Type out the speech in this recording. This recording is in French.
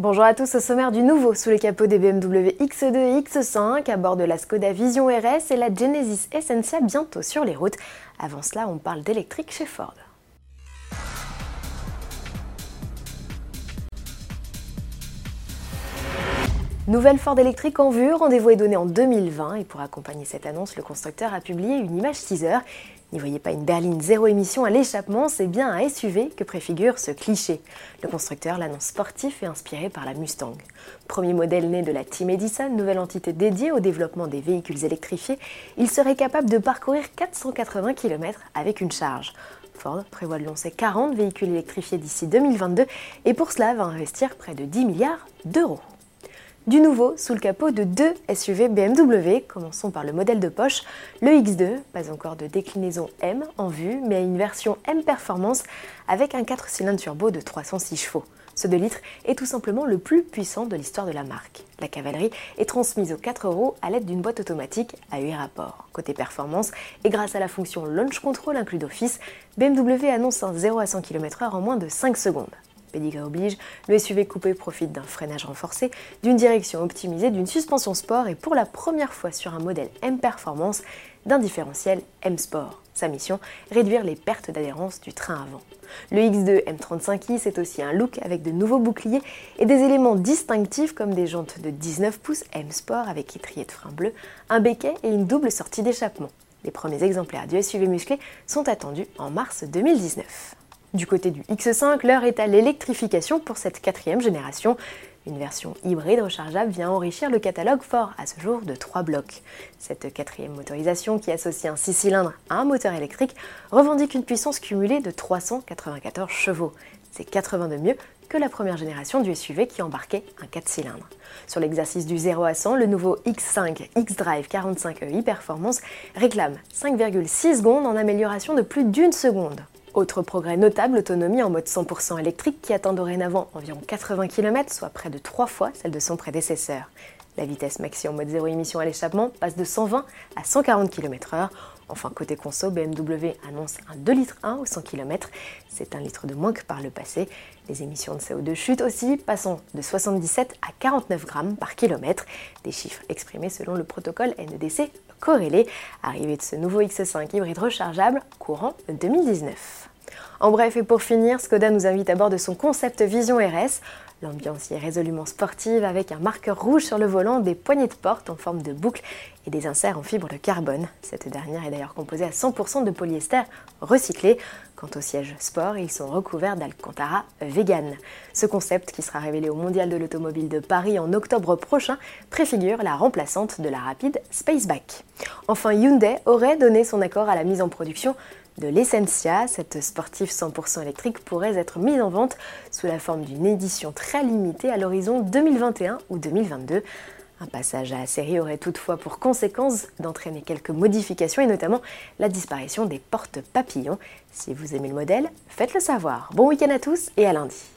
Bonjour à tous, au sommaire du nouveau sous les capots des BMW X2 et X5 à bord de la Skoda Vision RS et la Genesis Essentia bientôt sur les routes. Avant cela, on parle d'électrique chez Ford. Nouvelle Ford électrique en vue, rendez-vous est donné en 2020 et pour accompagner cette annonce, le constructeur a publié une image teaser. N'y voyez pas une berline zéro émission à l'échappement, c'est bien un SUV que préfigure ce cliché. Le constructeur l'annonce sportif et inspiré par la Mustang. Premier modèle né de la Team Edison, nouvelle entité dédiée au développement des véhicules électrifiés, il serait capable de parcourir 480 km avec une charge. Ford prévoit de lancer 40 véhicules électrifiés d'ici 2022 et pour cela va investir près de 10 milliards d'euros. Du nouveau sous le capot de deux SUV BMW, commençons par le modèle de poche, le X2, pas encore de déclinaison M en vue, mais une version M Performance avec un 4 cylindres turbo de 306 chevaux. Ce 2 litres est tout simplement le plus puissant de l'histoire de la marque. La cavalerie est transmise aux 4 roues à l'aide d'une boîte automatique à 8 rapports. Côté performance, et grâce à la fonction Launch Control inclus d'office, BMW annonce un 0 à 100 km/h en moins de 5 secondes oblige, le SUV coupé profite d'un freinage renforcé, d'une direction optimisée, d'une suspension sport et pour la première fois sur un modèle M Performance, d'un différentiel M Sport. Sa mission, réduire les pertes d'adhérence du train avant. Le X2 M35i, c'est aussi un look avec de nouveaux boucliers et des éléments distinctifs comme des jantes de 19 pouces M Sport avec étrier de frein bleu, un béquet et une double sortie d'échappement. Les premiers exemplaires du SUV musclé sont attendus en mars 2019. Du côté du X5, l'heure est à l'électrification pour cette quatrième génération. Une version hybride rechargeable vient enrichir le catalogue fort à ce jour de trois blocs. Cette quatrième motorisation, qui associe un 6 cylindres à un moteur électrique, revendique une puissance cumulée de 394 chevaux. C'est 80 de mieux que la première génération du SUV qui embarquait un 4 cylindres. Sur l'exercice du 0 à 100, le nouveau X5 X-Drive 45e e-Performance réclame 5,6 secondes en amélioration de plus d'une seconde. Autre progrès notable, l'autonomie en mode 100% électrique qui atteint dorénavant environ 80 km, soit près de 3 fois celle de son prédécesseur. La vitesse maxi en mode zéro émission à l'échappement passe de 120 à 140 km/h. Enfin, côté conso, BMW annonce un 2 litres 1 au 100 km. C'est un litre de moins que par le passé. Les émissions de CO2 chutent aussi, passant de 77 à 49 grammes par kilomètre. Des chiffres exprimés selon le protocole NEDC corrélé. Arrivée de ce nouveau X5 hybride rechargeable courant 2019. En bref, et pour finir, Skoda nous invite à bord de son concept Vision RS. L'ambiance y est résolument sportive avec un marqueur rouge sur le volant, des poignées de porte en forme de boucle et des inserts en fibre de carbone. Cette dernière est d'ailleurs composée à 100% de polyester recyclé. Quant au siège sport, ils sont recouverts d'Alcantara vegan. Ce concept, qui sera révélé au Mondial de l'automobile de Paris en octobre prochain, préfigure la remplaçante de la rapide Spaceback. Enfin, Hyundai aurait donné son accord à la mise en production de l'Essentia. Cette sportive 100% électrique pourrait être mise en vente sous la forme d'une édition très limitée à l'horizon 2021 ou 2022. Un passage à la série aurait toutefois pour conséquence d'entraîner quelques modifications et notamment la disparition des portes papillons. Si vous aimez le modèle, faites-le savoir. Bon week-end à tous et à lundi.